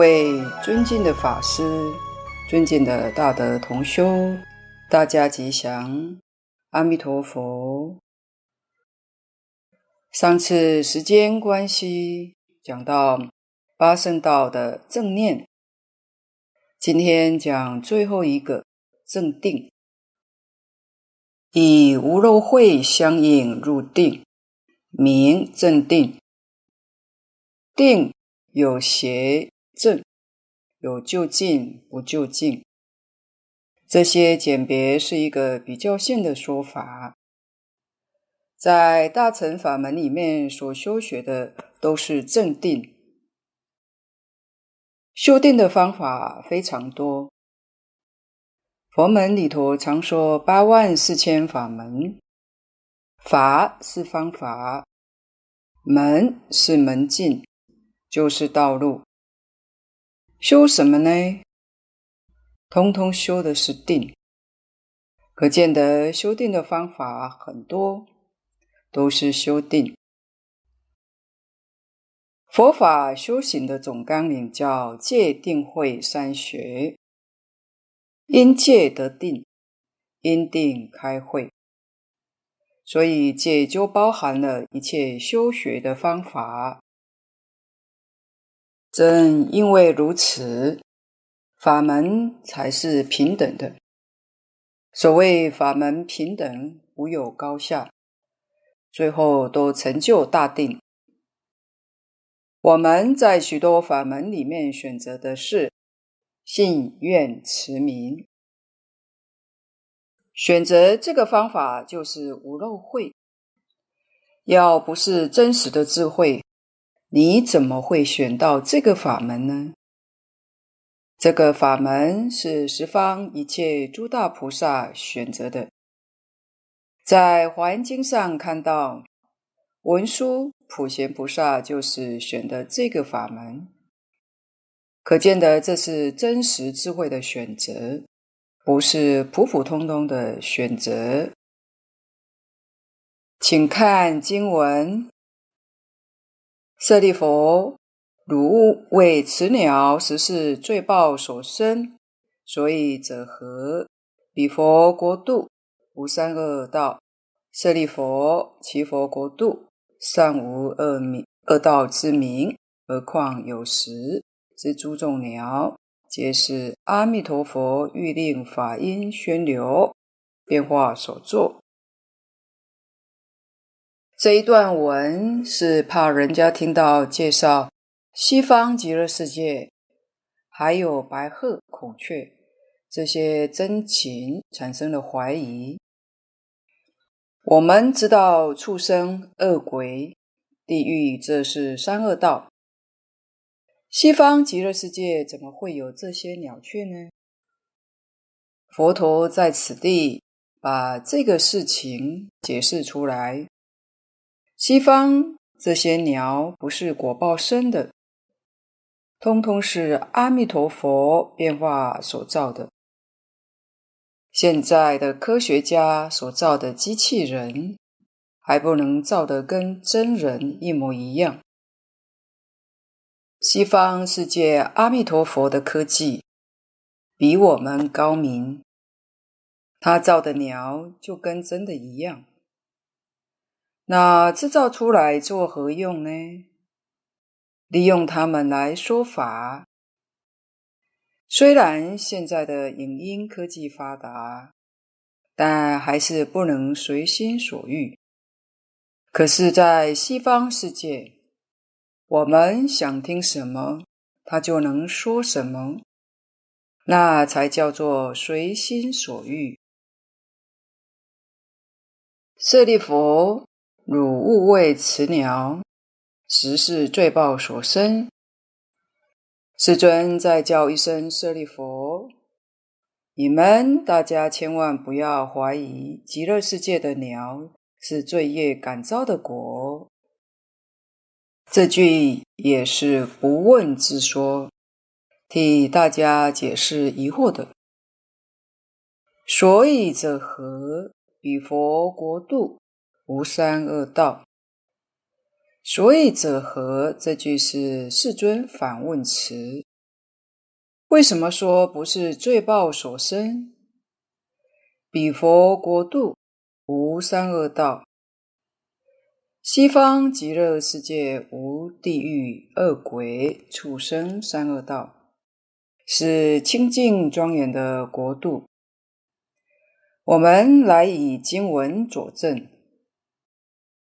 各位尊敬的法师，尊敬的大德同修，大家吉祥，阿弥陀佛。上次时间关系，讲到八圣道的正念，今天讲最后一个正定，以无漏慧相应入定，名正定。定有邪。正有就近不就近，这些简别是一个比较性的说法。在大乘法门里面所修学的都是正定，修定的方法非常多。佛门里头常说八万四千法门，法是方法，门是门径，就是道路。修什么呢？通通修的是定，可见得修定的方法很多，都是修定。佛法修行的总纲领叫戒定慧三学，因戒得定，因定开慧，所以戒就包含了一切修学的方法。正因为如此，法门才是平等的。所谓法门平等，无有高下，最后都成就大定。我们在许多法门里面选择的是信愿持名，选择这个方法就是无漏慧。要不是真实的智慧，你怎么会选到这个法门呢？这个法门是十方一切诸大菩萨选择的。在《华严经》上看到，文殊普贤菩萨就是选的这个法门，可见得这是真实智慧的选择，不是普普通通的选择。请看经文。舍利弗，汝勿为此鸟实是罪报所生，所以者何？彼佛国度无三恶道。舍利弗，其佛国度尚无恶名恶道之名，何况有时之诸众鸟，皆是阿弥陀佛欲令法音宣流，变化所作。这一段文是怕人家听到介绍西方极乐世界，还有白鹤、孔雀这些珍禽产生了怀疑。我们知道畜生、恶鬼、地狱这是三恶道，西方极乐世界怎么会有这些鸟雀呢？佛陀在此地把这个事情解释出来。西方这些鸟不是果报生的，通通是阿弥陀佛变化所造的。现在的科学家所造的机器人，还不能造得跟真人一模一样。西方世界阿弥陀佛的科技比我们高明，他造的鸟就跟真的一样。那制造出来做何用呢？利用它们来说法。虽然现在的影音科技发达，但还是不能随心所欲。可是，在西方世界，我们想听什么，它就能说什么，那才叫做随心所欲。舍利弗。汝勿为此鸟，实是罪报所生。世尊再叫一声舍利弗，你们大家千万不要怀疑极乐世界的鸟是罪业感召的果。这句也是不问自说，替大家解释疑惑的。所以者何？彼佛国度。无三恶道，所以者何？这句是世尊反问词，为什么说不是罪报所生？彼佛国度无三恶道，西方极乐世界无地狱、恶鬼、畜生三恶道，是清净庄严的国度。我们来以经文佐证，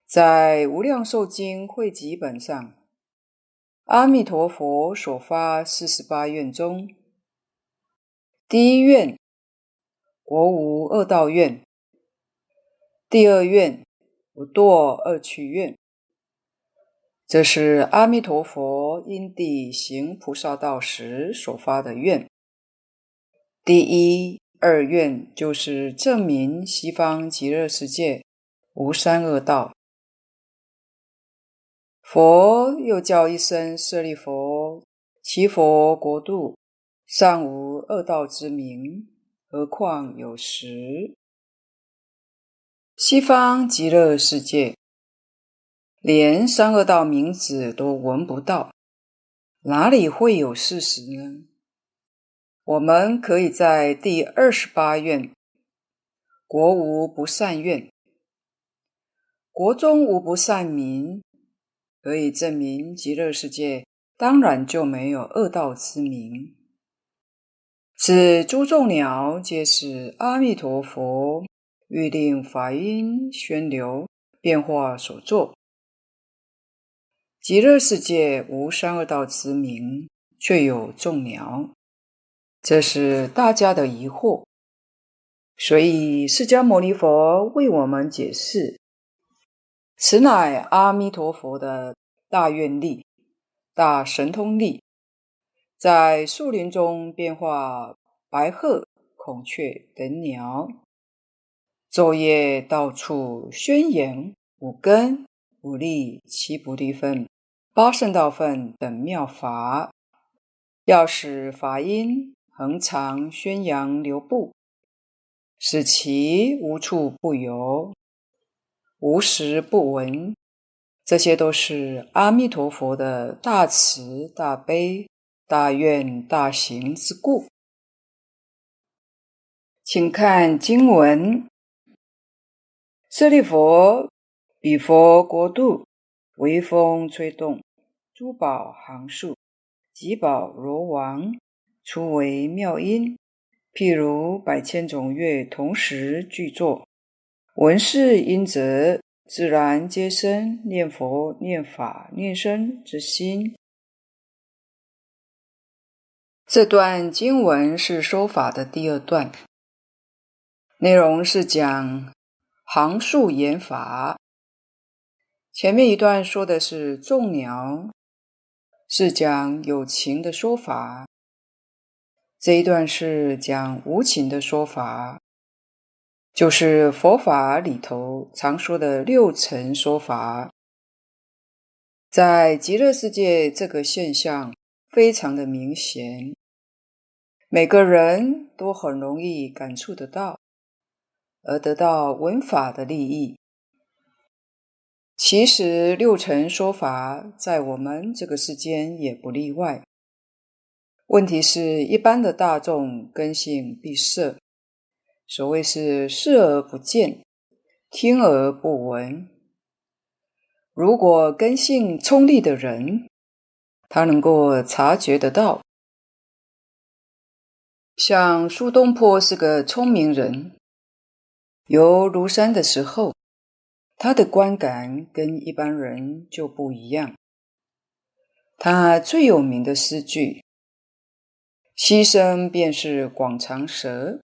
在《无量寿经》汇集本上。阿弥陀佛所发四十八愿中，第一愿，国无恶道愿；第二愿，不堕恶趣愿。这是阿弥陀佛因地行菩萨道时所发的愿。第一、二愿就是证明西方极乐世界无三恶道。佛又叫一声舍利佛，其佛国度尚无恶道之名，何况有实？西方极乐世界连三恶道名字都闻不到，哪里会有事实呢？我们可以在第二十八愿“国无不善愿”，国中无不善民。可以证明极乐世界当然就没有恶道之名。此诸众鸟皆是阿弥陀佛欲令法音宣流变化所作。极乐世界无三恶道之名，却有众鸟，这是大家的疑惑。所以释迦牟尼佛为我们解释。此乃阿弥陀佛的大愿力、大神通力，在树林中变化白鹤、孔雀等鸟，昼夜到处宣扬五根、五力、七菩提分、八圣道分等妙法，要使法音恒常宣扬流布，使其无处不有。无时不闻，这些都是阿弥陀佛的大慈大悲、大愿大行之故。请看经文：舍利弗，彼佛国度，微风吹动，诸宝行树，及宝罗王，出为妙音，譬如百千种乐同时具作。闻是音则，自然皆生念佛、念法、念僧之心。这段经文是说法的第二段，内容是讲行树言法。前面一段说的是众鸟，是讲有情的说法；这一段是讲无情的说法。就是佛法里头常说的六尘说法，在极乐世界这个现象非常的明显，每个人都很容易感触得到，而得到闻法的利益。其实六尘说法在我们这个世间也不例外。问题是一般的大众根性闭塞。所谓是视而不见，听而不闻。如果根性聪利的人，他能够察觉得到。像苏东坡是个聪明人，游庐山的时候，他的观感跟一般人就不一样。他最有名的诗句：“溪声便是广长舌。”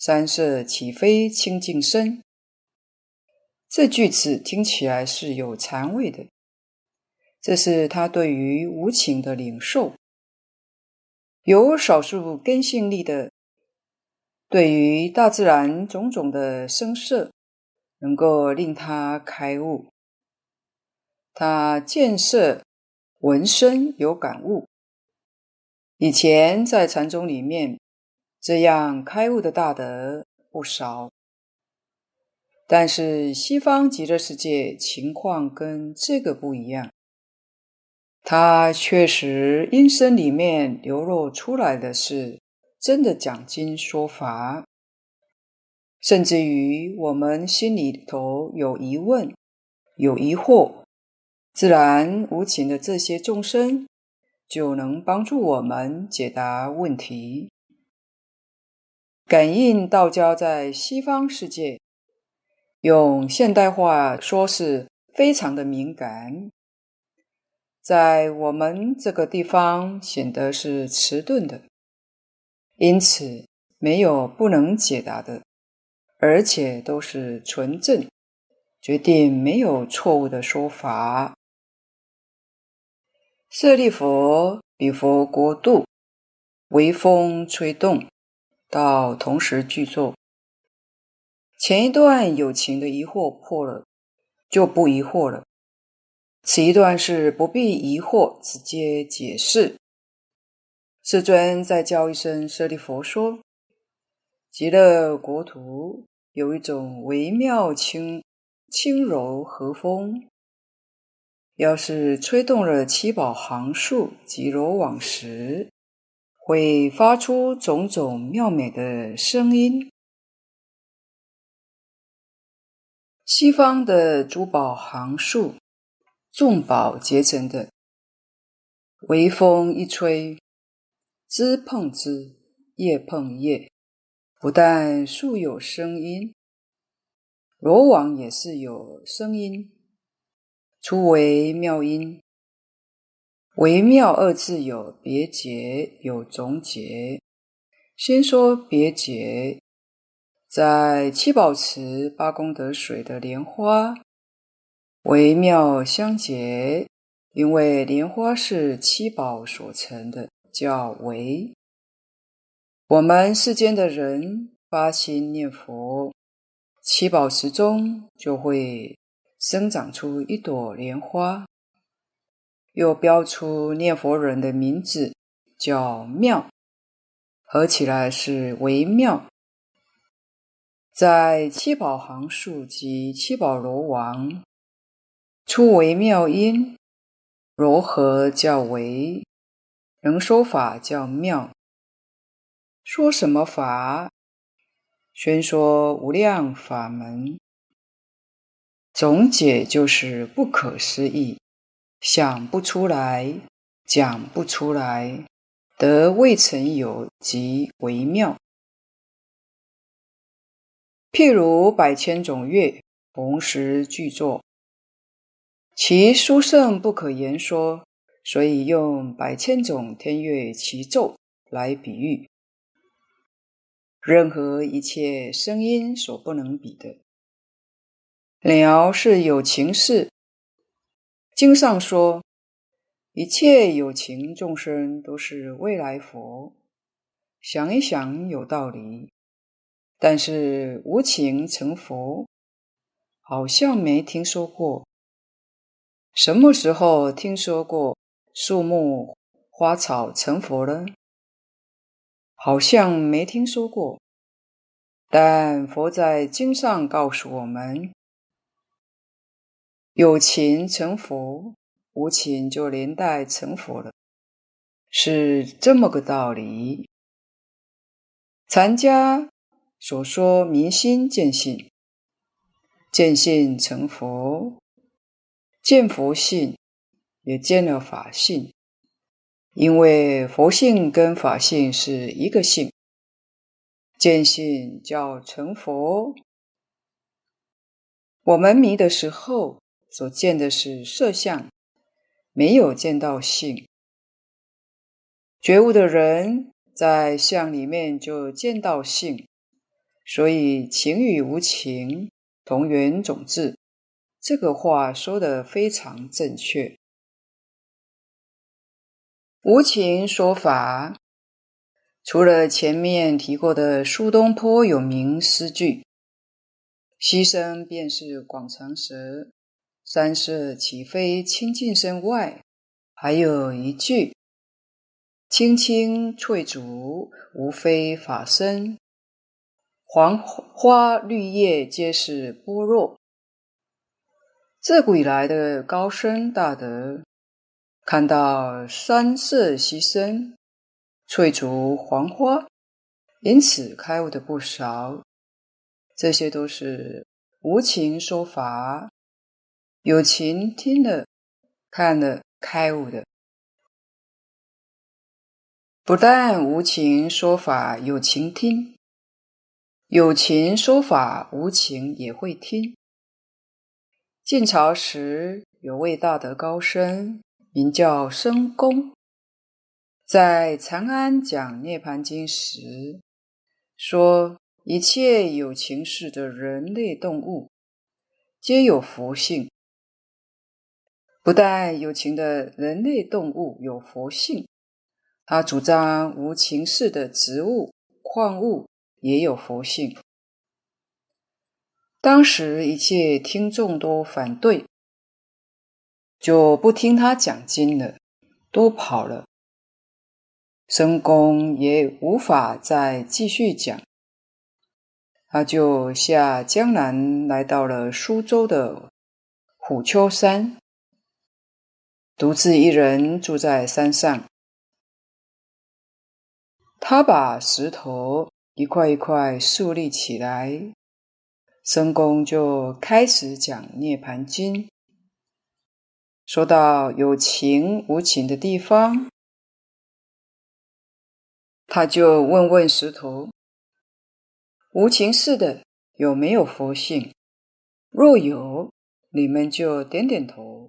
山色岂非清净身？这句子听起来是有禅味的，这是他对于无情的领受。有少数根性力的，对于大自然种种的声色，能够令他开悟。他见色闻声有感悟。以前在禅宗里面。这样开悟的大德不少，但是西方极乐世界情况跟这个不一样。他确实音声里面流露出来的是真的讲经说法，甚至于我们心里头有疑问、有疑惑，自然无情的这些众生就能帮助我们解答问题。感应道交在西方世界，用现代话说是非常的敏感，在我们这个地方显得是迟钝的，因此没有不能解答的，而且都是纯正，决定没有错误的说法。舍利弗，彼佛国度，微风吹动。到同时具作，前一段友情的疑惑破了，就不疑惑了。此一段是不必疑惑，直接解释。世尊再叫一声舍利弗说：“极乐国土有一种微妙轻轻柔和风，要是吹动了七宝行树及罗网时。”会发出种种妙美的声音。西方的珠宝行树，众宝结成的，微风一吹，枝碰枝，叶碰叶，不但树有声音，罗网也是有声音，初为妙音。微妙二字有别解，有总结。先说别解，在七宝池八功德水的莲花，微妙相结，因为莲花是七宝所成的，叫微。我们世间的人发心念佛，七宝池中就会生长出一朵莲花。又标出念佛人的名字，叫妙，合起来是微妙。在七宝行树及七宝罗王，出为妙音，柔和叫为，能说法叫妙。说什么法？宣说无量法门。总解就是不可思议。想不出来，讲不出来，得未曾有，即微妙。譬如百千种乐同时具作，其殊胜不可言说，所以用百千种天乐齐奏来比喻。任何一切声音所不能比的。鸟是有情事。经上说，一切有情众生都是未来佛。想一想，有道理。但是无情成佛，好像没听说过。什么时候听说过树木花草成佛了？好像没听说过。但佛在经上告诉我们。有情成佛，无情就连带成佛了，是这么个道理。禅家所说明心见性，见性成佛，见佛性也见了法性，因为佛性跟法性是一个性，见性叫成佛。我们迷的时候。所见的是色相，没有见到性。觉悟的人在相里面就见到性，所以情与无情同源种质。这个话说得非常正确。无情说法，除了前面提过的苏东坡有名诗句：“溪声便是广长舌。”山色岂非清净身外，还有一句：“青青翠竹，无非法身；黄花绿叶，皆是般若。”自古以来的高僧大德，看到山色溪声、翠竹黄花，因此开悟的不少。这些都是无情说法，有情听了、看了开悟的。不但无情说法有情听，有情说法无情也会听。晋朝时有位大德高僧，名叫申公，在长安讲《涅槃经》时说：一切有情事的人类动物，皆有佛性。不但有情的人类动物有佛性。他主张无情识的植物、矿物也有佛性。当时一切听众都反对，就不听他讲经了，都跑了。申公也无法再继续讲，他就下江南，来到了苏州的虎丘山，独自一人住在山上。他把石头一块一块竖立起来，申公就开始讲《涅槃经》。说到有情无情的地方，他就问问石头：无情似的有没有佛性？若有，你们就点点头。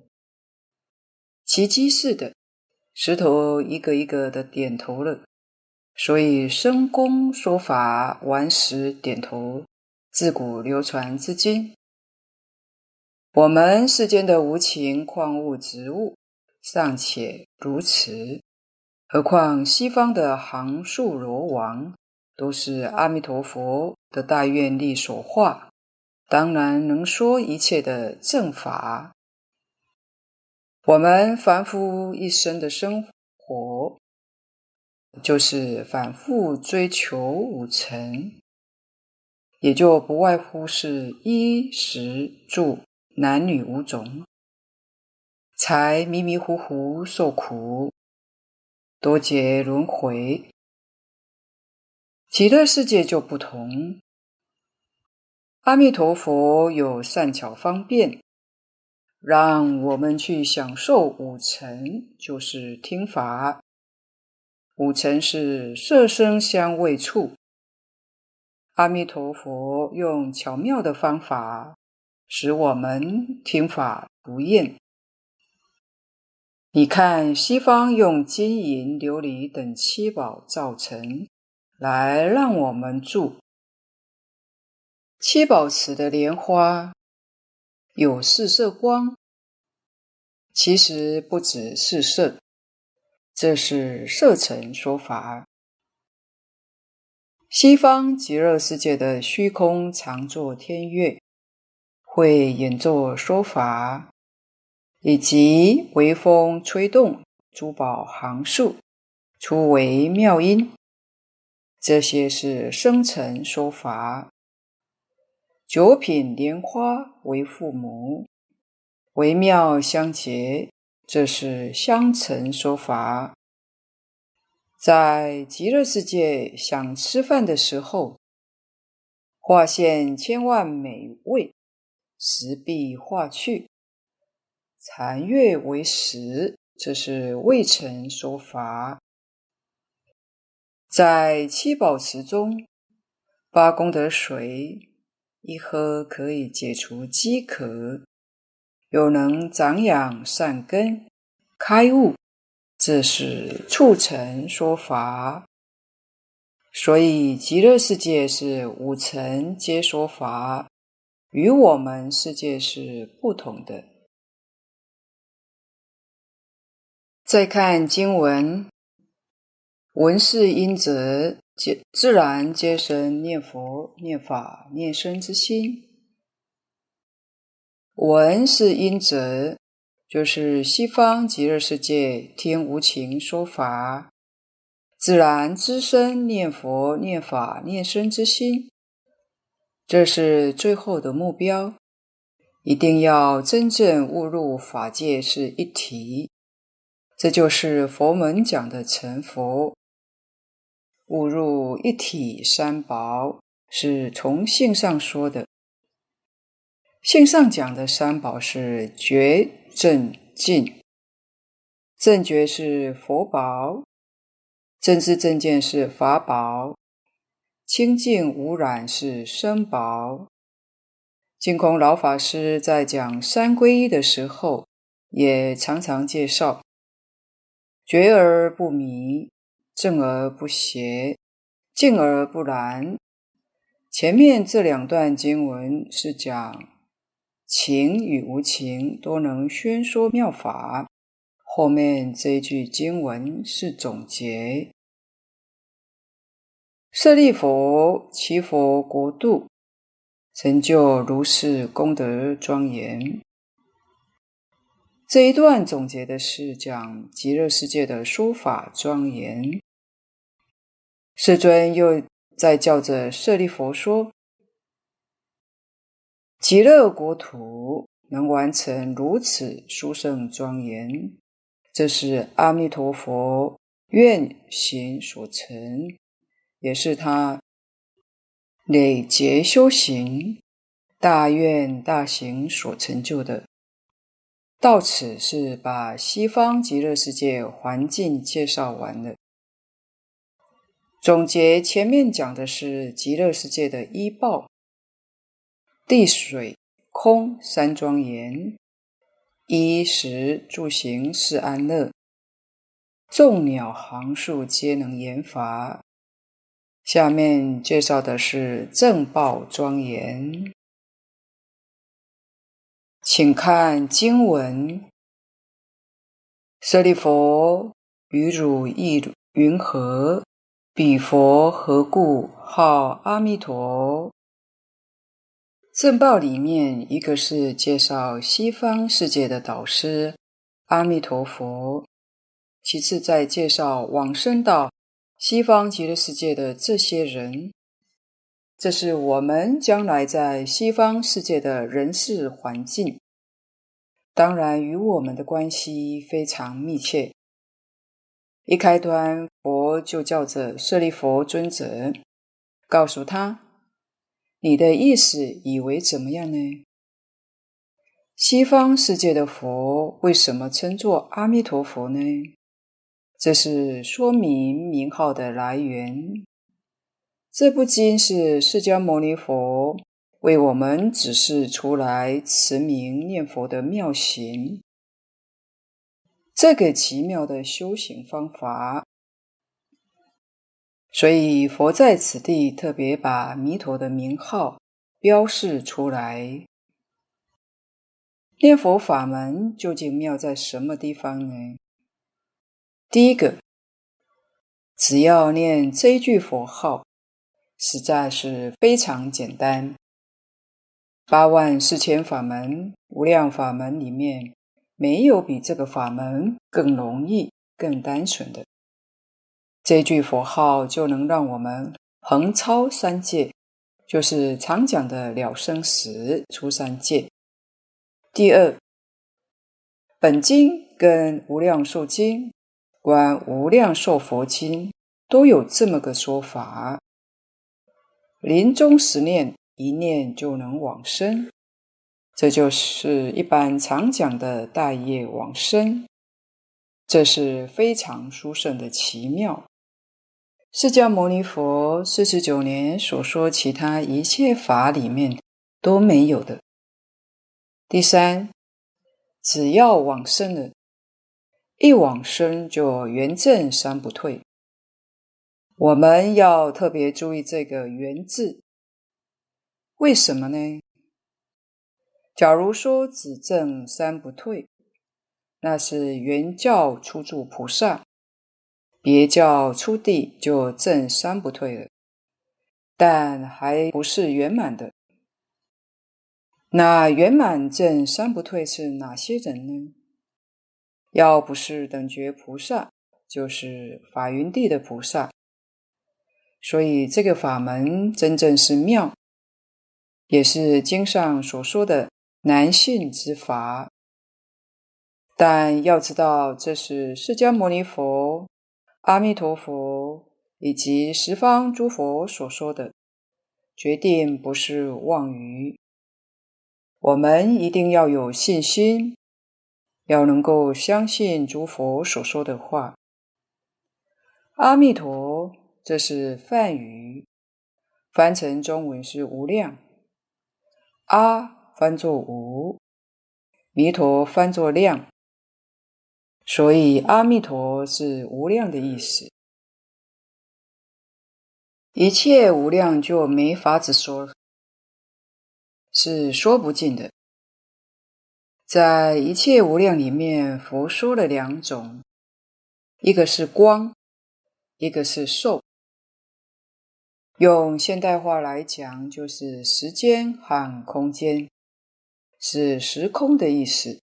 奇迹似的，石头一个一个的点头了。所以，申公说法完时点头，自古流传至今。我们世间的无情矿物植物尚且如此，何况西方的杭树罗王，都是阿弥陀佛的大愿力所化，当然能说一切的正法。我们凡夫一生的生活。就是反复追求五尘，也就不外乎是衣食住男女五种，才迷迷糊糊受苦，多劫轮回。极乐世界就不同，阿弥陀佛有善巧方便，让我们去享受五尘，就是听法。五尘是色声香味触，阿弥陀佛用巧妙的方法，使我们听法不厌。你看西方用金银琉璃等七宝造成，来让我们住。七宝池的莲花有四色光，其实不止四色。这是色尘说法。西方极乐世界的虚空常作天乐，会演奏说法，以及微风吹动珠宝行树，出微妙音。这些是声尘说法。九品莲花为父母，微妙相结。这是香尘说法，在极乐世界想吃饭的时候，化现千万美味，食必化去，残月为食。这是未成说法。在七宝池中，八功德水一喝可以解除饥渴。又能长养善根，开悟，这是促成说法。所以极乐世界是五尘皆说法，与我们世界是不同的。再看经文，文是因自然皆生念佛、念法、念身之心。闻是因则，就是西方极乐世界听无情说法，自然滋生念佛、念法、念身之心。这是最后的目标，一定要真正悟入法界是一体，这就是佛门讲的成佛。悟入一体三宝，是从性上说的。性上讲的三宝是觉、正、净。正觉是佛宝，正知正见是法宝，清净无染是身宝。净空老法师在讲三皈依的时候，也常常介绍。觉而不迷，正而不邪，净而不染。前面这两段经文是讲情与无情都能宣说妙法，后面这一句经文是总结。舍利弗，其佛国度成就如是功德庄严。这一段总结的是讲极乐世界的说法庄严。世尊又在叫着舍利弗说：极乐国土能完成如此殊胜庄严，这是阿弥陀佛愿行所成，也是他累劫修行大愿大行所成就的。到此是把西方极乐世界环境介绍完了。总结前面讲的是极乐世界的依报，地水空三庄严，衣食住行是安乐，众鸟行树皆能言法。下面介绍的是正报庄严。请看经文：舍利弗，于汝意云何？彼佛何故号阿弥陀？正报里面，一个是介绍西方世界的导师阿弥陀佛，其次再介绍往生到西方极乐世界的这些人。这是我们将来在西方世界的人事环境，当然与我们的关系非常密切。一开端，佛就叫着舍利弗尊者，告诉他：“你的意思以为怎么样呢？西方世界的佛为什么称作阿弥陀佛呢？这是说明名号的来源。”这部经是释迦牟尼佛为我们指示出来持名念佛的妙行，这个奇妙的修行方法。所以佛在此地特别把弥陀的名号标示出来。念佛法门究竟妙在什么地方呢？第一个，只要念这句佛号。实在是非常简单。八万四千法门、无量法门里面，没有比这个法门更容易、更单纯的。这句佛号就能让我们横超三界，就是常讲的了生死、出三界。第二，本经跟无量寿经、观无量寿佛经都有这么个说法。临终十念，一念就能往生，这就是一般常讲的大业往生。这是非常殊胜的奇妙。释迦牟尼佛四十九年所说其他一切法里面都没有的。第三，只要往生了，一往生就圆证三不退。我们要特别注意这个“圆”字，为什么呢？假如说只证三不退，那是圆教初住菩萨，别教初地就证三不退了，但还不是圆满的。那圆满证三不退是哪些人呢？要不是等觉菩萨，就是法云地的菩萨。所以，这个法门真正是妙，也是经上所说的难信之法。但要知道，这是释迦牟尼佛、阿弥陀佛以及十方诸佛所说的，决定不是妄语。我们一定要有信心，要能够相信诸佛所说的话。阿弥陀，这是梵语，翻成中文是无量。阿翻作无，弥陀翻作量，所以阿弥陀是无量的意思。一切无量就没法子说，是说不尽的。在一切无量里面，佛说了两种，一个是光。一个是寿，用现代话来讲，就是时间和空间，是时空的意思，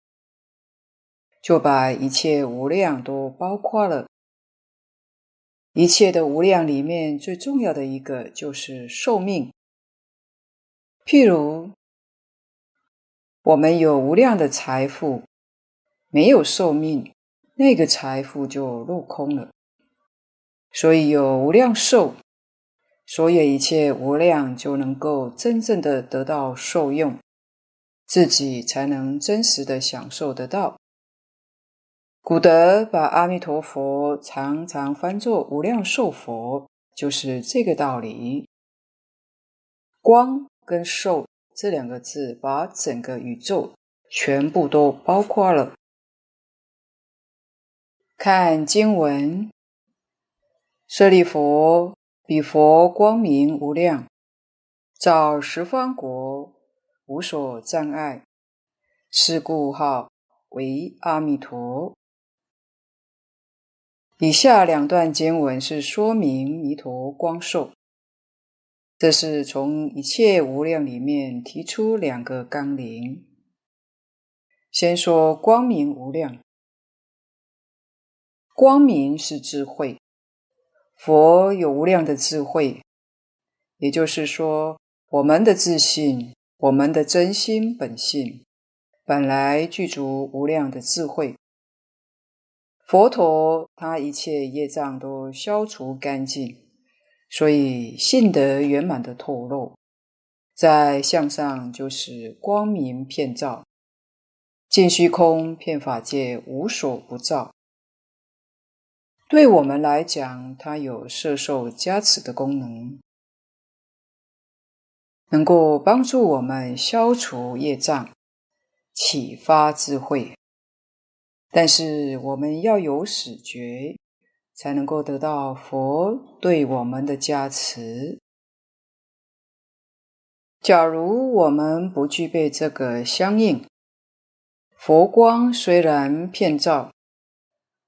就把一切无量都包括了。一切的无量里面，最重要的一个就是寿命。譬如，我们有无量的财富，没有寿命，那个财富就落空了。所以有无量寿，所以一切无量就能够真正的得到受用，自己才能真实的享受得到。古德把阿弥陀佛常常翻作无量寿佛，就是这个道理。光跟寿这两个字，把整个宇宙全部都包括了。看经文。舍利弗，彼佛光明无量，照十方国，无所障碍，是故号为阿弥陀。以下两段经文是说明弥陀光寿，这是从一切无量里面提出两个纲领。先说光明无量，光明是智慧。佛有无量的智慧，也就是说，我们的自信、我们的真心本性，本来具足无量的智慧。佛陀他一切业障都消除干净，所以性德圆满的透露，在相上就是光明遍照，尽虚空遍法界无所不照。对我们来讲，它有摄受加持的功能，能够帮助我们消除业障，启发智慧。但是我们要有始觉，才能够得到佛对我们的加持。假如我们不具备这个相应，佛光虽然遍照。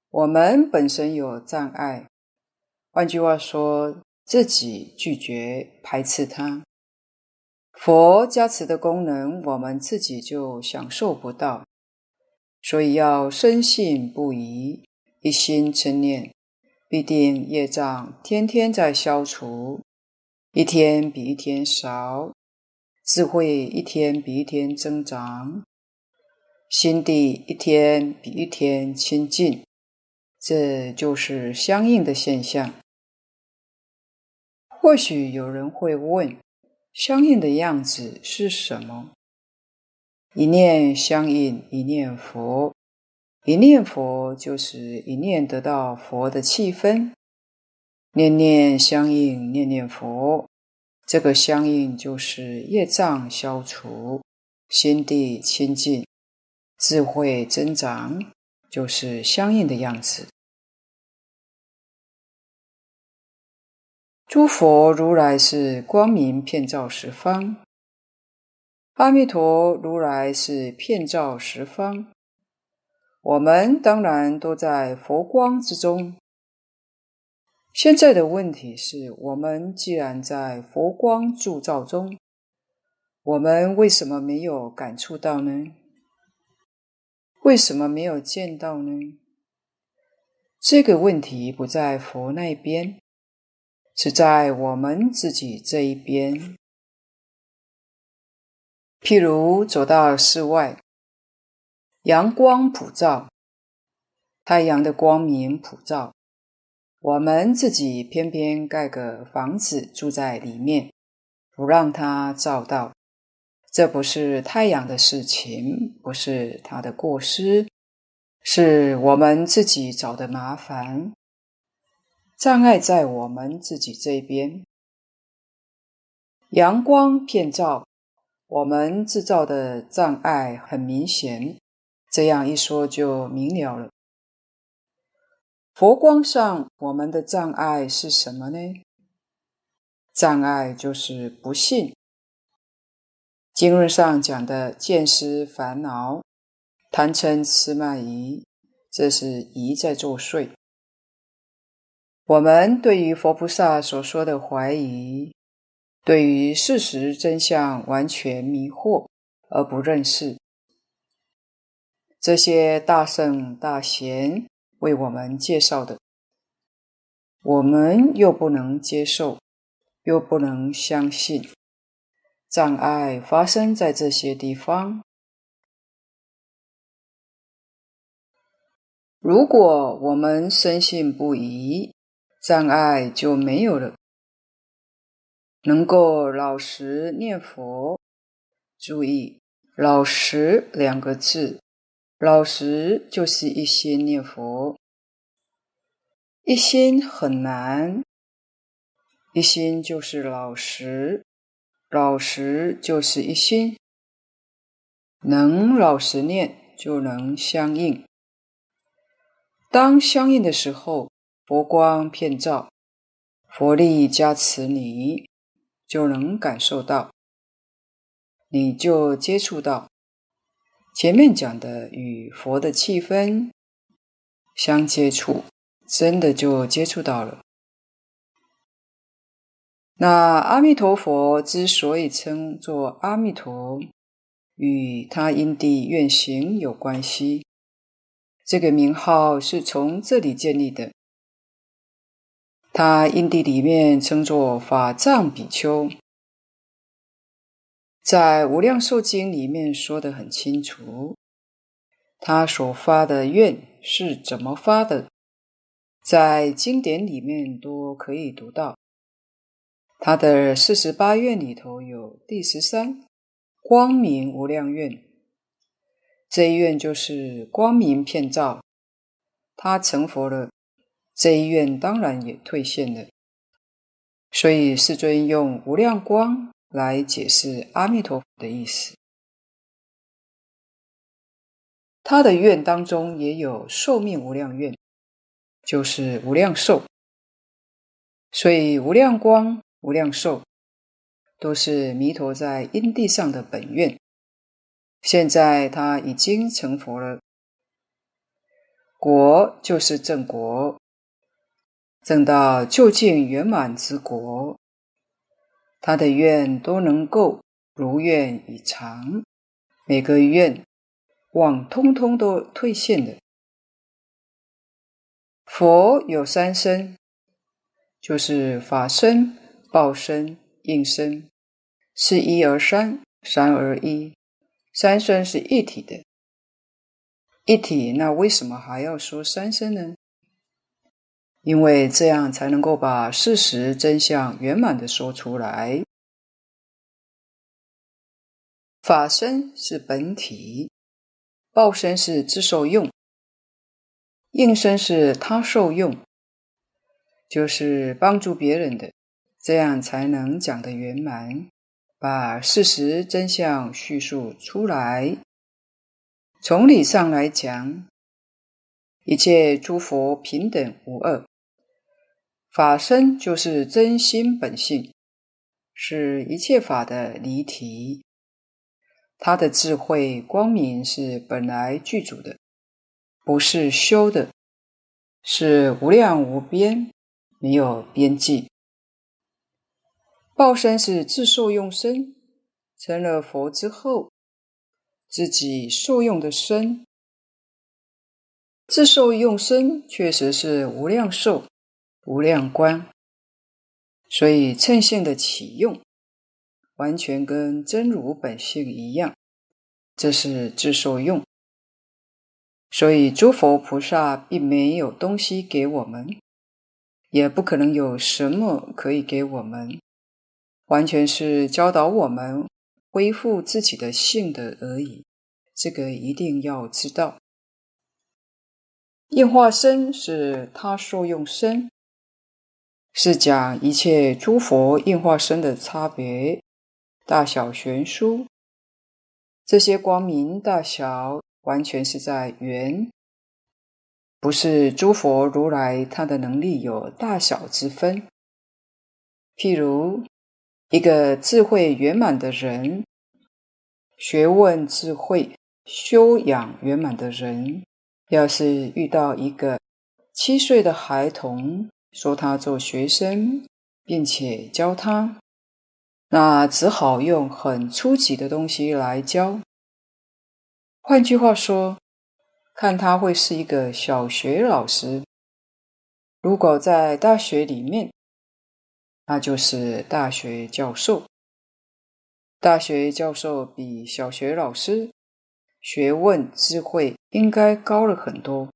我们本身有障碍，换句话说，自己拒绝排斥它。佛加持的功能，我们自己就享受不到。所以要深信不疑，一心称念，必定业障天天在消除，一天比一天少，智慧一天比一天增长，心地一天比一天清净。这就是相应的现象。或许有人会问：相应的样子是什么？一念相应，一念佛。一念佛就是一念得到佛的气氛，念念相应，念念佛。这个相应就是业障消除，心地清净，智慧增长，就是相应的样子。诸佛如来是光明遍照十方，阿弥陀如来是遍照十方，我们当然都在佛光之中。现在的问题是我们既然在佛光铸造中，我们为什么没有感触到呢？为什么没有见到呢？这个问题不在佛那边。是在我们自己这一边。譬如走到室外，阳光普照，太阳的光明普照，我们自己偏偏盖个房子住在里面，不让它照到。这不是太阳的事情，不是它的过失，是我们自己找的麻烦。障碍在我们自己这边。阳光遍照，我们制造的障碍很明显。这样一说就明了了。佛光上，我们的障碍是什么呢？障碍就是不信。经论上讲的见思烦恼、贪嗔痴慢疑，这是疑在作祟。我们对于佛菩萨所说的怀疑，对于事实真相完全迷惑而不认识，这些大圣大贤为我们介绍的，我们又不能接受，又不能相信。障碍发生在这些地方。如果我们深信不疑，障碍就没有了。能够老实念佛，注意“老实”两个字，“老实”就是一心念佛。一心很难，一心就是老实。老实就是一心，能老实念就能相应。当相应的时候，佛光遍照，佛力加持你，就能感受到，你就接触到前面讲的与佛的气氛相接触，真的就接触到了。那阿弥陀佛之所以称作阿弥陀，与他因地愿行有关系。这个名号是从这里建立的。他因地里面称作法藏比丘，在《无量寿经》里面说得很清楚，他所发的愿是怎么发的，在经典里面都可以读到。他的四十八愿里头有第十三光明无量愿，这一愿就是光明遍照，他成佛了，这一愿当然也兑现了。所以世尊用无量光来解释阿弥陀佛的意思。他的愿当中也有寿命无量愿，就是无量寿，所以无量光。无量寿都是弥陀在因地上的本愿，现在他已经成佛了，国就是正国，正到究竟圆满之国，他的愿都能够如愿以偿，每个愿望通通都兑现的。佛有三身，就是法身。报身、应身是一而三，三而一，三身是一体的。一体，那为什么还要说三身呢？因为这样才能够把事实真相圆满的说出来。法身是本体，报身是自受用，应身是他受用，就是帮助别人的。这样才能讲得圆满，把事实真相叙述出来。从理上来讲，一切诸佛平等无二，法身就是真心本性，是一切法的离体。他的智慧光明是本来具足的，不是修的，是无量无边，没有边际。报身是自受用身，成了佛之后，自己受用的身，自受用身确实是无量寿、无量观，所以称性的起用，完全跟真如本性一样，这是自受用。所以诸佛菩萨并没有东西给我们，也不可能有什么可以给我们，完全是教导我们恢复自己的性的而已。这个一定要知道。应化身是他受用身，是讲一切诸佛应化身的差别，大小悬殊。这些光明大小，完全是在缘，不是诸佛如来他的能力有大小之分。譬如一个智慧圆满的人，学问智慧。修养圆满的人，要是遇到一个七岁的孩童，说他做学生，并且教他，那只好用很初级的东西来教。换句话说，看他会是一个小学老师。如果在大学里面，那就是大学教授。大学教授比小学老师。学问智慧应该高了很多，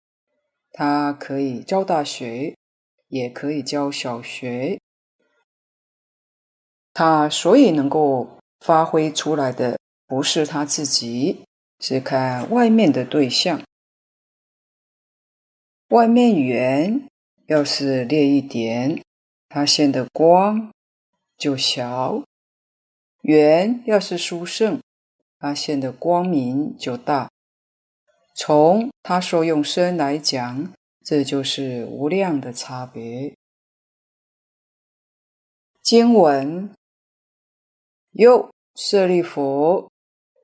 他可以教大学，也可以教小学。他所以能够发挥出来的，不是他自己，是看外面的对象。外面圆要是烈一点，它现的光就小；圆要是殊胜。他现的光明就大，从他受用身来讲，这就是无量的差别。经文：又舍利弗，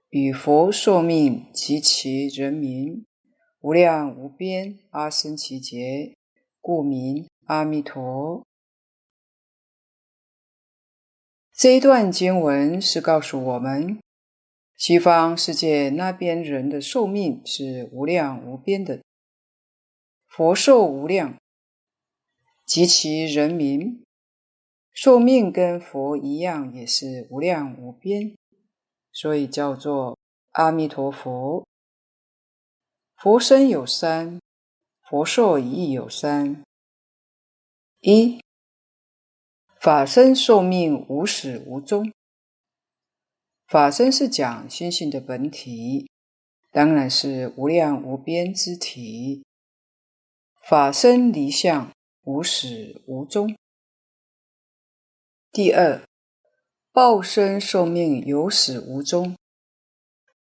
彼佛寿命及其人民，无量无边阿僧祇劫，故名阿弥陀。这一段经文是告诉我们。西方世界那边人的寿命是无量无边的，佛寿无量，及其人民寿命跟佛一样，也是无量无边，所以叫做阿弥陀佛。佛身有三，佛寿亦有三：一、法身寿命无始无终。法身是讲心性的本体，当然是无量无边之体。法身离相，无始无终。第二，报身寿命有始无终，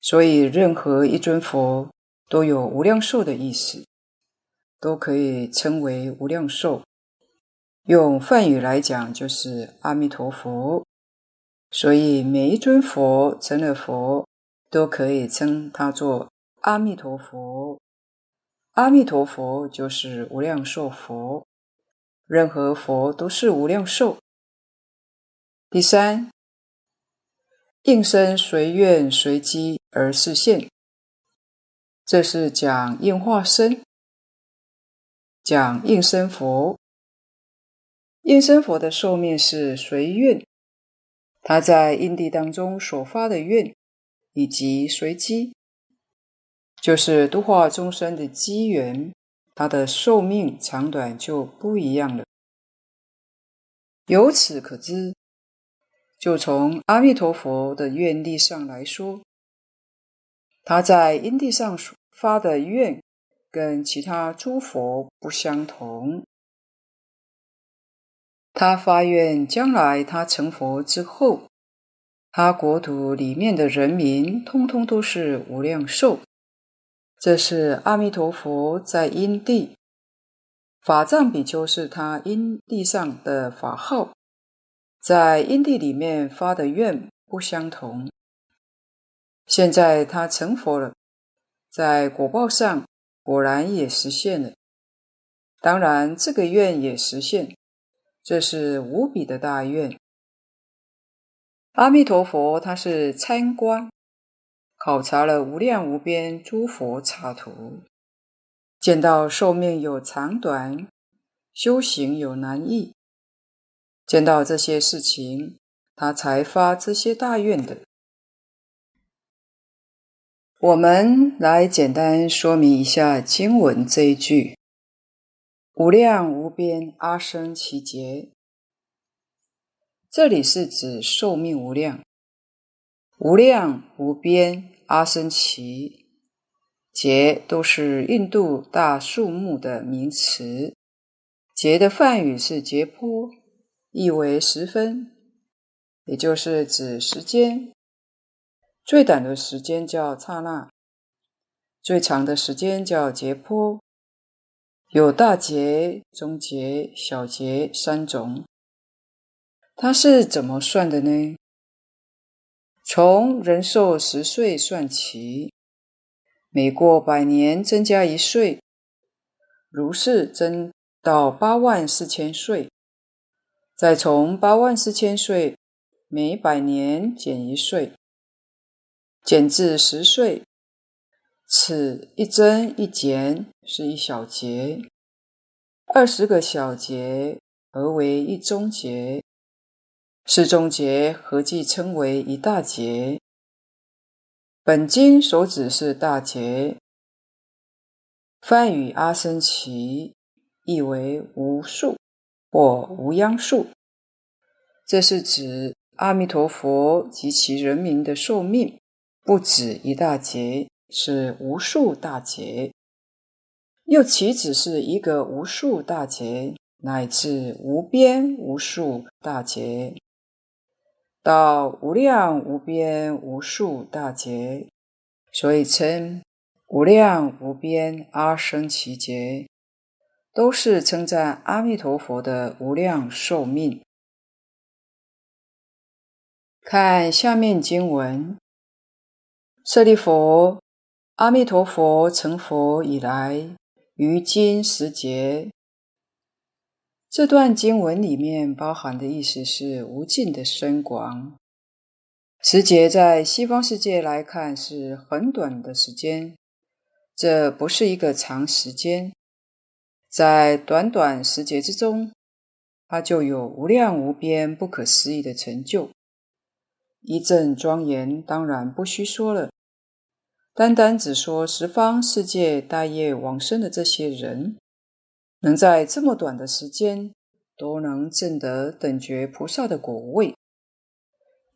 所以任何一尊佛都有无量寿的意思，都可以称为无量寿。用梵语来讲，就是阿弥陀佛。所以每一尊佛成了佛，都可以称他做阿弥陀佛。阿弥陀佛就是无量寿佛，任何佛都是无量寿。第三，应身随愿随机而示现，这是讲应化身，讲应身佛。应身佛的寿命是随愿。他在因地当中所发的愿，以及随机，就是度化众生的机缘，他的寿命长短就不一样了。由此可知，就从阿弥陀佛的愿力上来说，他在因地上发的愿，跟其他诸佛不相同。他发愿，将来他成佛之后，他国土里面的人民，通通都是无量寿。这是阿弥陀佛在因地，法藏比丘是他因地上的法号，在因地里面发的愿不相同。现在他成佛了，在果报上果然也实现了，当然这个愿也实现。这是无比的大愿。阿弥陀佛，他是参观、考察了无量无边诸佛刹土，见到寿命有长短，修行有难易，见到这些事情，他才发这些大愿的。我们来简单说明一下经文这一句：“无量无边阿僧只劫”，这里是指寿命无量。无量无边阿僧只劫都是印度大树木的名词，劫的梵语是劫波，意为时分，也就是指时间。最短的时间叫刹那，最长的时间叫劫波。有大劫、中劫、小劫三种。它是怎么算的呢？从人寿十岁算起，每过百年增加一岁，如是增到八万四千岁，再从八万四千岁每百年减一岁。减至十岁，此一增一减是一小节，二十个小节合为一中节，四中劫合计称为一大劫。本经所指是大劫，梵语阿僧只，意为无数或无央数，这是指阿弥陀佛及其人民的寿命。不止一大劫，是无数大劫，又岂止是一个无数大劫，乃至无边无数大劫，到无量无边无数大劫，所以称无量无边阿僧只劫，都是称赞阿弥陀佛的无量寿命。看下面经文。舍利弗，阿弥陀佛成佛以来，于今时节。这段经文里面包含的意思是无尽的深广。时节在西方世界来看是很短的时间，这不是一个长时间。在短短时节之中，它就有无量无边不可思议的成就，一阵庄严，当然不需说了。单单只说十方世界大业往生的这些人，能在这么短的时间都能证得等觉菩萨的果位，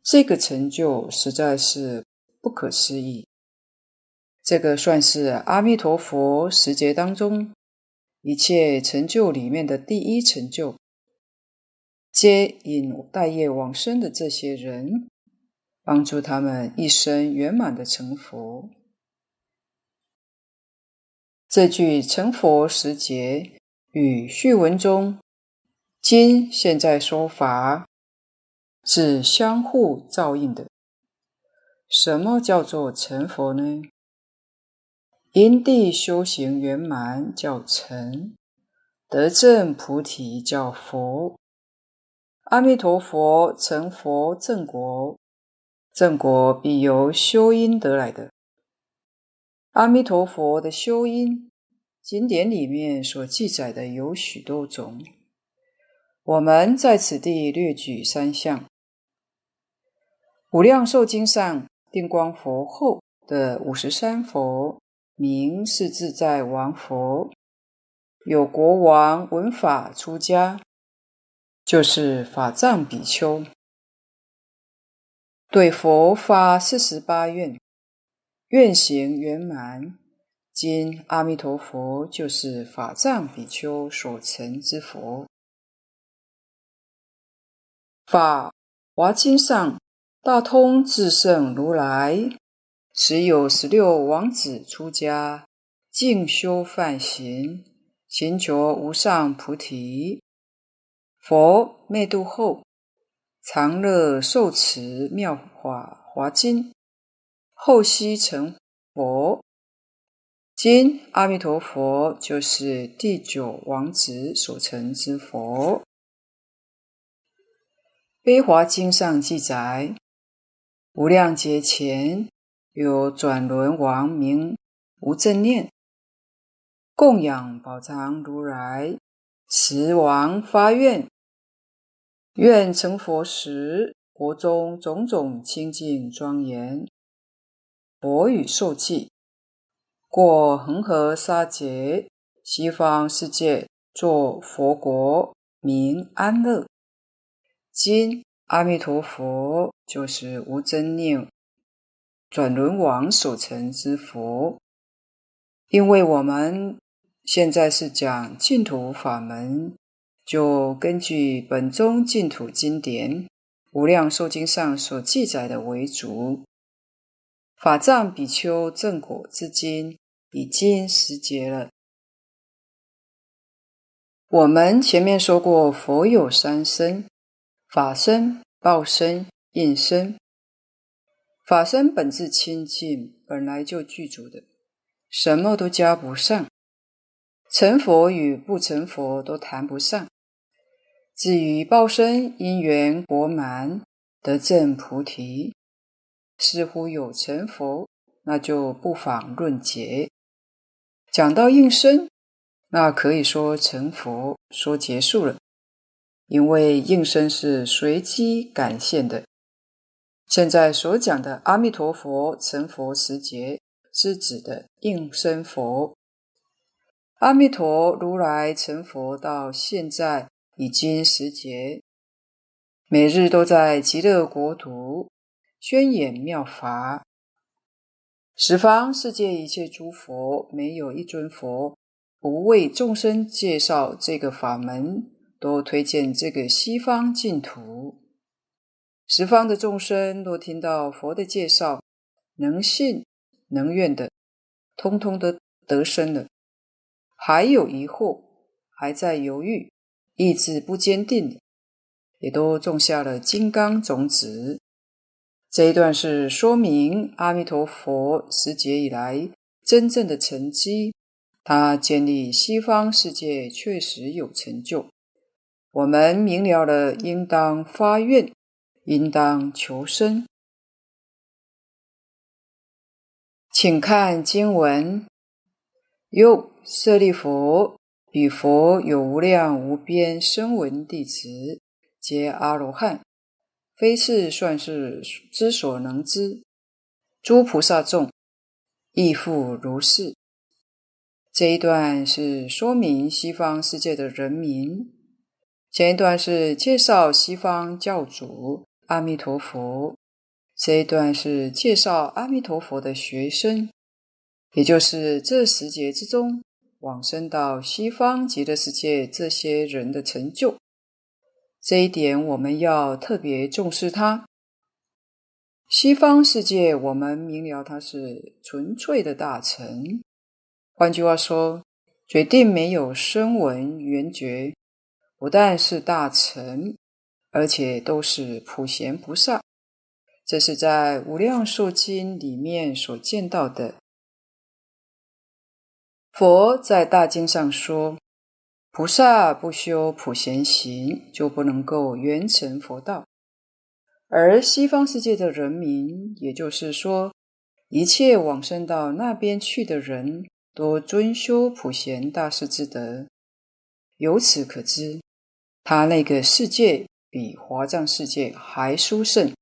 这个成就实在是不可思议。这个算是阿弥陀佛十劫当中一切成就里面的第一成就，接引待业往生的这些人，帮助他们一生圆满的成佛。这句成佛时节与序文中今现在说法是相互照应的。什么叫做成佛呢？因地修行圆满叫成，得正菩提叫佛。阿弥陀佛成佛正果，正果必由修因得来的。阿弥陀佛的修因，经典里面所记载的有许多种，我们在此地略举三项。《无量寿经》上，定光佛后的五十三佛，名是自在王佛，有国王闻法出家，就是法藏比丘，对佛发四十八愿。愿行圆满，今阿弥陀佛就是法藏比丘所成之佛。法华经上，大通智胜如来时有十六王子出家，静修梵行，勤求无上菩提。佛灭度后，常乐受持妙法华经。后悉成佛，今阿弥陀佛就是第九王子所成之佛。悲华经上记载，无量劫前有转轮王名无正念，供养宝藏如来，时王发愿，愿成佛时国中种种清净庄严。佛语受记，过恒河沙劫，西方世界作佛国，民安乐。今阿弥陀佛就是无真念转轮王所成之佛，因为我们现在是讲净土法门，就根据本宗净土经典《无量寿经》上所记载的为主。法藏比丘正果之经已经十劫了。我们前面说过，佛有三身：法身、报身、应身。法身本自清净，本来就具足的，什么都加不上。成佛与不成佛都谈不上。至于报身，因缘果满，得证菩提。似乎有成佛，那就不妨论结。讲到应身，那可以说成佛，说结束了。因为应身是随机感现的。现在所讲的阿弥陀佛成佛时节，是指的应身佛。阿弥陀如来成佛到现在已经十劫，每日都在极乐国土。宣演妙法，十方世界一切诸佛，没有一尊佛不为众生介绍这个法门，都推荐这个西方净土。十方的众生若听到佛的介绍，能信能愿的，通通的得生了；还有疑惑，还在犹豫，意志不坚定的，也都种下了金刚种子。这一段是说明阿弥陀佛十劫以来真正的成绩，他建立西方世界确实有成就。我们明了了，应当发愿，应当求生。请看经文：又舍利弗，彼佛有无量无边声闻弟子，皆阿罗汉。非是算是之所能知，诸菩萨众亦复如是。这一段是说明西方世界的人民，前一段是介绍西方教主阿弥陀佛，这一段是介绍阿弥陀佛的学生，也就是这十劫之中往生到西方极乐世界这些人的成就。这一点我们要特别重视它。西方世界，我们明了它是纯粹的大乘。换句话说，决定没有声闻缘觉，不但是大乘，而且都是普贤菩萨。这是在《无量寿经》里面所见到的。佛在大经上说。菩萨不修普贤行，就不能够圆成佛道。而西方世界的人民，也就是说，一切往生到那边去的人，都尊修普贤大士之德。由此可知，他那个世界比华藏世界还殊胜，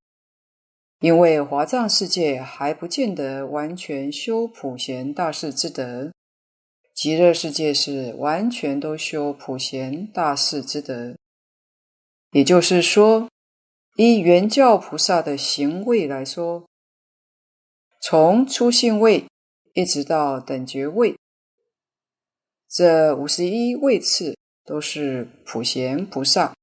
因为华藏世界还不见得完全修普贤大士之德。极乐世界是完全都修普贤大士之德，也就是说，依圆教菩萨的行位来说，从初信位一直到等觉位，这五十一位次都是普贤菩萨。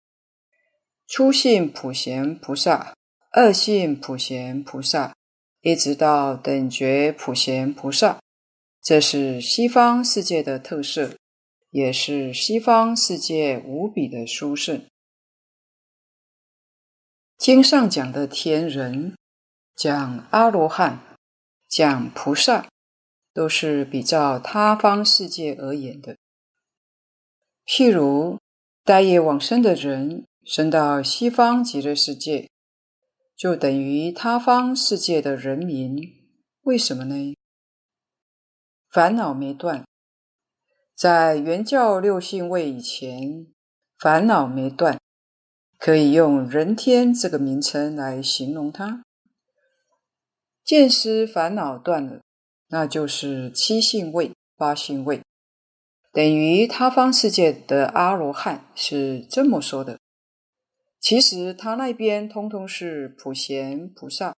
初信普贤菩萨、二信普贤菩萨，一直到等觉普贤菩萨。这是西方世界的特色，也是西方世界无比的殊胜。经上讲的天人，讲阿罗汉，讲菩萨，都是比照他方世界而言的。譬如待业往生的人，生到西方极乐世界，就等于他方世界的人民。为什么呢？烦恼没断，在原教六性位以前，烦恼没断，可以用人天这个名称来形容它。见思烦恼断了，那就是七性位、八性位，等于他方世界的阿罗汉是这么说的。其实他那边通通是普贤菩萨。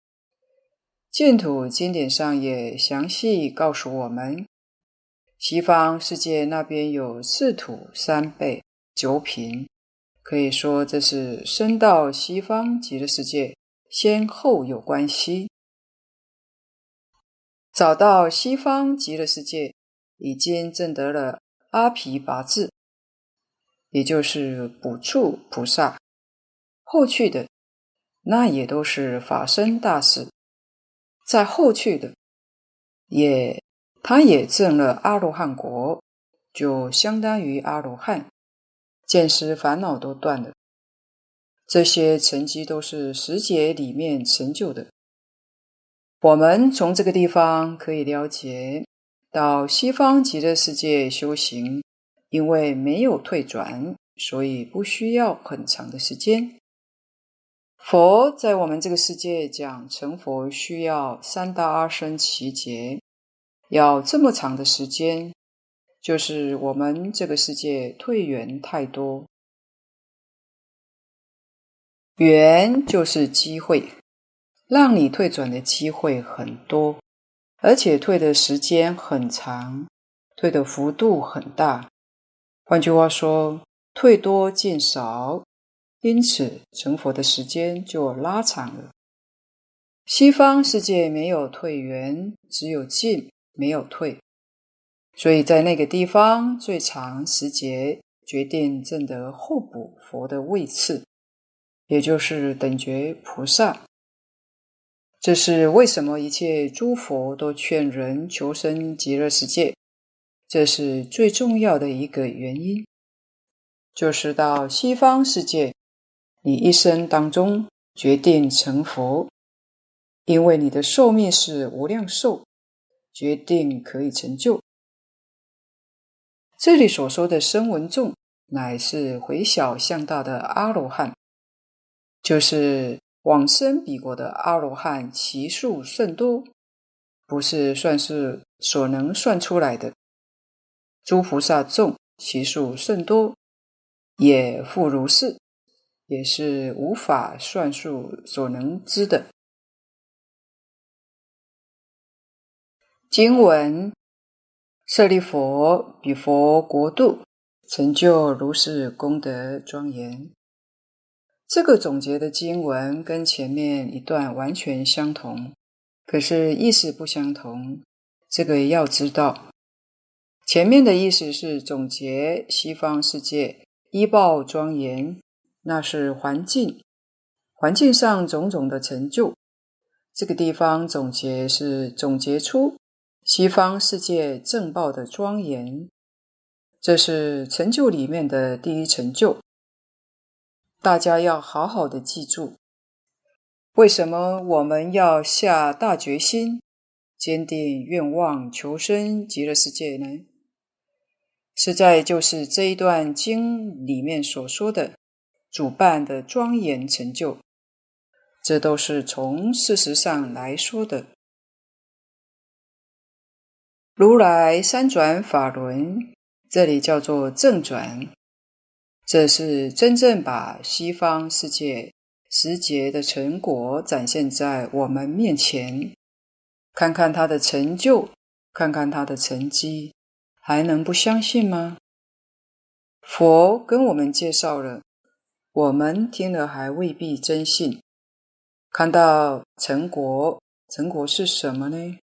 净土经典上也详细告诉我们，西方世界那边有四土三辈九品，可以说这是生到西方极乐世界先后有关系。找到西方极乐世界，已经证得了阿毗跋致，也就是补处菩萨。后去的那也都是法身大士。在后去的，也他也证了阿罗汉果，就相当于阿罗汉，见思烦恼都断了。这些成绩都是十劫里面成就的。我们从这个地方可以了解，到西方极乐世界修行，因为没有退转，所以不需要很长的时间。佛在我们这个世界讲成佛需要三大阿僧只劫，要这么长的时间，就是我们这个世界退缘太多。缘就是机会，让你退转的机会很多，而且退的时间很长，退的幅度很大。换句话说，退多进少。因此，成佛的时间就拉长了。西方世界没有退缘，只有进，没有退。所以在那个地方，最长时节决定证得候补佛的位次，也就是等觉菩萨。这是为什么一切诸佛都劝人求生极乐世界，这是最重要的一个原因，就是到西方世界。你一生当中决定成佛，因为你的寿命是无量寿，决定可以成就。这里所说的声闻众，乃是回小向大的阿罗汉，就是往生彼国的阿罗汉，其数甚多，不是算是所能算出来的。诸菩萨众其数甚多，也复如是。也是无法算数所能知的。经文：舍利弗，彼佛国度成就如是功德庄严。这个总结的经文跟前面一段完全相同，可是意思不相同。这个要知道，前面的意思是总结西方世界依报庄严。那是环境，环境上种种的成就。这个地方总结是总结出西方世界正报的庄严，这是成就里面的第一成就。大家要好好的记住，为什么我们要下大决心，坚定愿望求生极乐世界呢？实在就是这一段经里面所说的。主办的庄严成就，这都是从事实上来说的。如来三转法轮，这里叫做正转，这是真正把西方世界十劫的成果展现在我们面前，看看他的成就，看看他的成绩，还能不相信吗？佛跟我们介绍了。我们听了还未必真信。看到成果，成果是什么呢？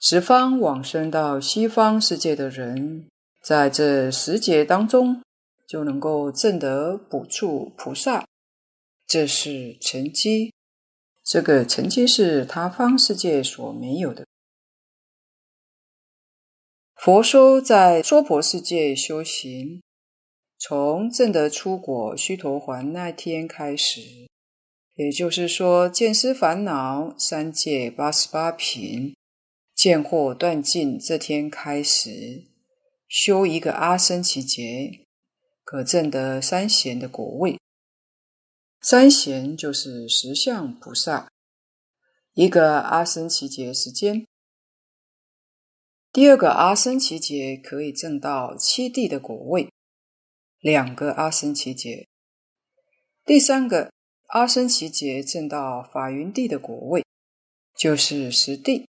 十方往生到西方世界的人，在这十劫当中就能够证得补处菩萨，这是成绩。这个成绩是他方世界所没有的。佛说在娑婆世界修行。从证得初果须陀洹那天开始，也就是说，见思烦恼三界八十八品见惑断尽这天开始，修一个阿僧祇劫，可证得三贤的果位。三贤就是十相菩萨，一个阿僧祇劫时间。第二个阿僧只劫可以证到七地的果位，两个阿僧祇劫。第三个阿僧祇劫证到法云地的果位，就是十地。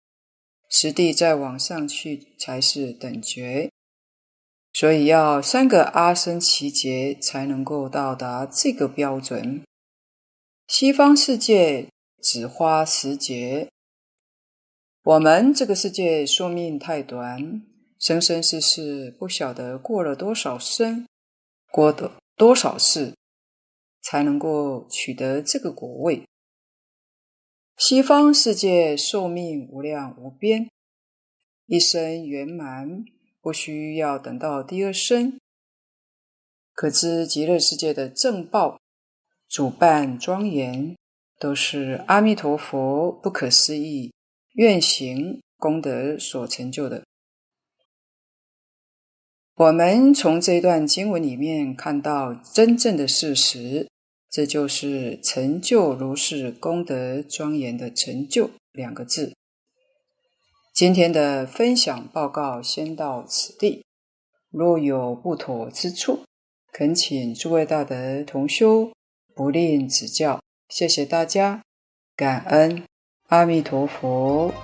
十地再往上去才是等觉，所以要三个阿僧祇劫才能够到达这个标准。西方世界只花十劫，我们这个世界寿命太短，生生世世不晓得过了多少生，过的多少世，才能够取得这个果位。西方世界寿命无量无边，一生圆满，不需要等到第二生。可知极乐世界的正报、主办庄严，都是阿弥陀佛不可思议愿行功德所成就的。我们从这段经文里面看到真正的事实。这就是成就如是功德庄严的成就两个字。今天的分享报告先到此地，若有不妥之处，恳请诸位大德同修不吝指教。谢谢大家，感恩阿弥陀佛。